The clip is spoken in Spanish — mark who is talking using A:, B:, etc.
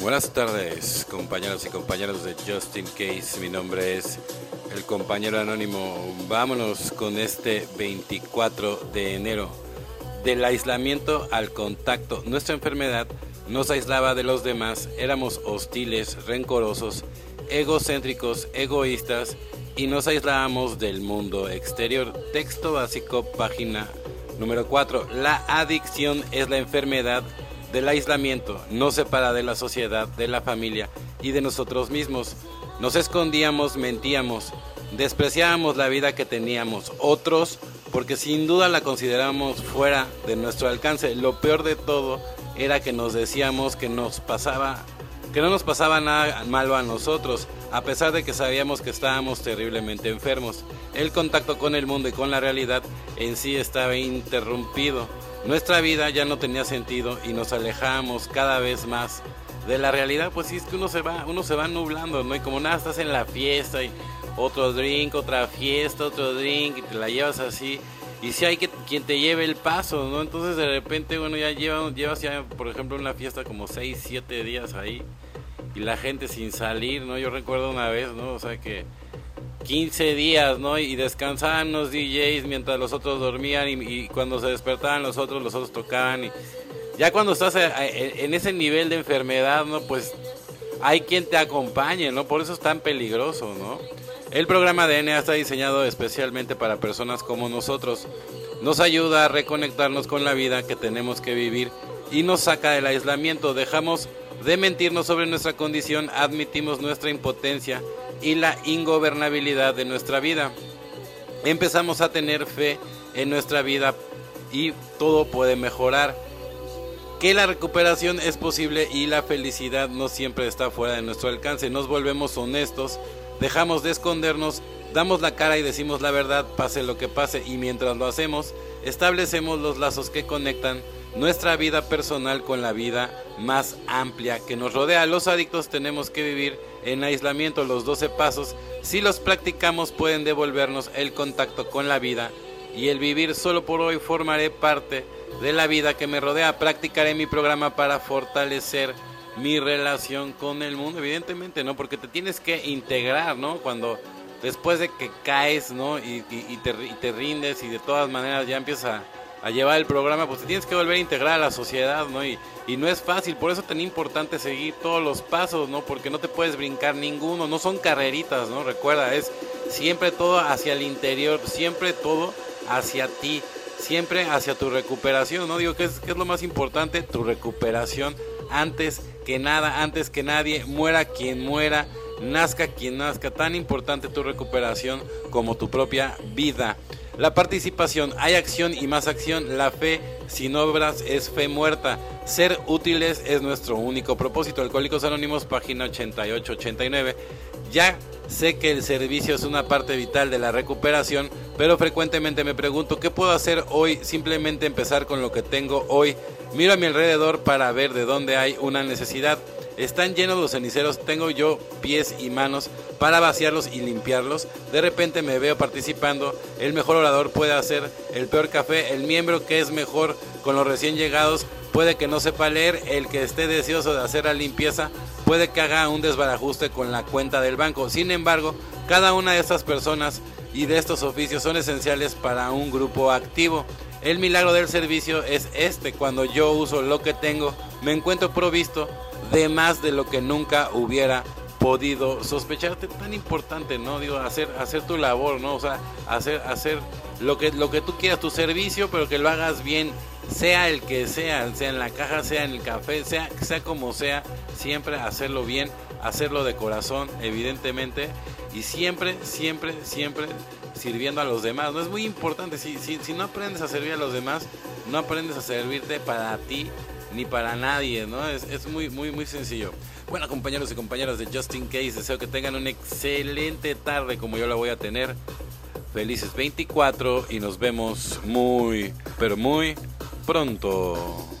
A: Buenas tardes, compañeros y compañeras de Justin Case. Mi nombre es el compañero anónimo. Vámonos con este 24 de enero. Del aislamiento al contacto. Nuestra enfermedad nos aislaba de los demás. Éramos hostiles, rencorosos, egocéntricos, egoístas y nos aislábamos del mundo exterior. Texto básico, página número 4. La adicción es la enfermedad del aislamiento, nos separa de la sociedad, de la familia y de nosotros mismos. Nos escondíamos, mentíamos, despreciábamos la vida que teníamos, otros porque sin duda la consideramos fuera de nuestro alcance. Lo peor de todo era que nos decíamos que nos pasaba que no nos pasaba nada malo a nosotros, a pesar de que sabíamos que estábamos terriblemente enfermos. El contacto con el mundo y con la realidad en sí estaba interrumpido. Nuestra vida ya no tenía sentido y nos alejábamos cada vez más de la realidad, pues sí es que uno se va, uno se va nublando, ¿no? Y como nada, estás en la fiesta y otro drink, otra fiesta, otro drink, y te la llevas así. Y si hay que, quien te lleve el paso, ¿no? Entonces de repente, bueno, ya llevas, llevas ya, por ejemplo, una fiesta como 6, 7 días ahí. Y la gente sin salir, ¿no? Yo recuerdo una vez, ¿no? O sea que 15 días, ¿no? Y descansaban los DJs mientras los otros dormían y, cuando se despertaban los otros, los otros tocaban. Y ya cuando estás eh, eh, en ese nivel de enfermedad, ¿no? Pues hay quien te acompañe, ¿no? Por eso es tan peligroso, ¿no? El programa DNA está diseñado especialmente para personas como nosotros. Nos ayuda a reconectarnos con la vida que tenemos que vivir y nos saca del aislamiento. Dejamos de mentirnos sobre nuestra condición, admitimos nuestra impotencia y la ingobernabilidad de nuestra vida. Empezamos a tener fe en nuestra vida y todo puede mejorar. Que la recuperación es posible y la felicidad no siempre está fuera de nuestro alcance. Nos volvemos honestos, dejamos de escondernos, damos la cara y decimos la verdad, pase lo que pase, y mientras lo hacemos, establecemos los lazos que conectan nuestra vida personal con la vida más amplia que nos rodea. Los adictos tenemos que vivir en aislamiento los 12 pasos. Si los practicamos pueden devolvernos el contacto con la vida y el vivir solo por hoy formaré parte de la vida que me rodea. Practicaré mi programa para fortalecer mi relación con el mundo, evidentemente, ¿no? Porque te tienes que integrar, ¿no? Cuando después de que caes, ¿no? Y, te, te rindes y de todas maneras ya empiezas a a llevar el programa, pues te tienes que volver a integrar a la sociedad, ¿no? Y, y no es fácil, por eso es tan importante seguir todos los pasos, ¿no? Porque no te puedes brincar ninguno, no son carreritas, ¿no? Recuerda, es siempre todo hacia el interior, siempre todo hacia ti, siempre hacia tu recuperación, ¿no? Digo que es, que es lo más importante, tu recuperación antes que nada, antes que nadie, muera quien muera, nazca quien nazca, tan importante tu recuperación como tu propia vida. La participación, hay acción y más acción. La fe sin obras es fe muerta. Ser útiles es nuestro único propósito. Alcohólicos Anónimos, página 88-89. Ya sé que el servicio es una parte vital de la recuperación, pero frecuentemente me pregunto, ¿qué puedo hacer hoy? Simplemente empezar con lo que tengo hoy. Miro a mi alrededor para ver de dónde hay una necesidad. Están llenos los ceniceros, tengo yo pies y manos para vaciarlos y limpiarlos. De repente me veo participando. El mejor orador puede hacer el peor café. El miembro que es mejor con los recién llegados puede que no sepa leer. El que esté deseoso de hacer la limpieza puede que haga un desbarajuste con la cuenta del banco. Sin embargo, cada una de estas personas y de estos oficios son esenciales para un grupo activo. El milagro del servicio es este, cuando yo uso lo que tengo, me encuentro provisto de más de lo que nunca hubiera podido sospecharte tan importante no digo hacer hacer tu labor no o sea hacer hacer lo que lo que tú quieras tu servicio pero que lo hagas bien sea el que sea sea en la caja sea en el café sea sea como sea siempre hacerlo bien hacerlo de corazón evidentemente y siempre siempre siempre sirviendo a los demás no es muy importante si, si no aprendes a servir a los demás no aprendes a servirte para ti ni para nadie, ¿no? Es, es muy, muy, muy sencillo. Bueno, compañeros y compañeras de Justin Case, deseo que tengan una excelente tarde como yo la voy a tener. Felices 24 y nos vemos muy, pero muy pronto.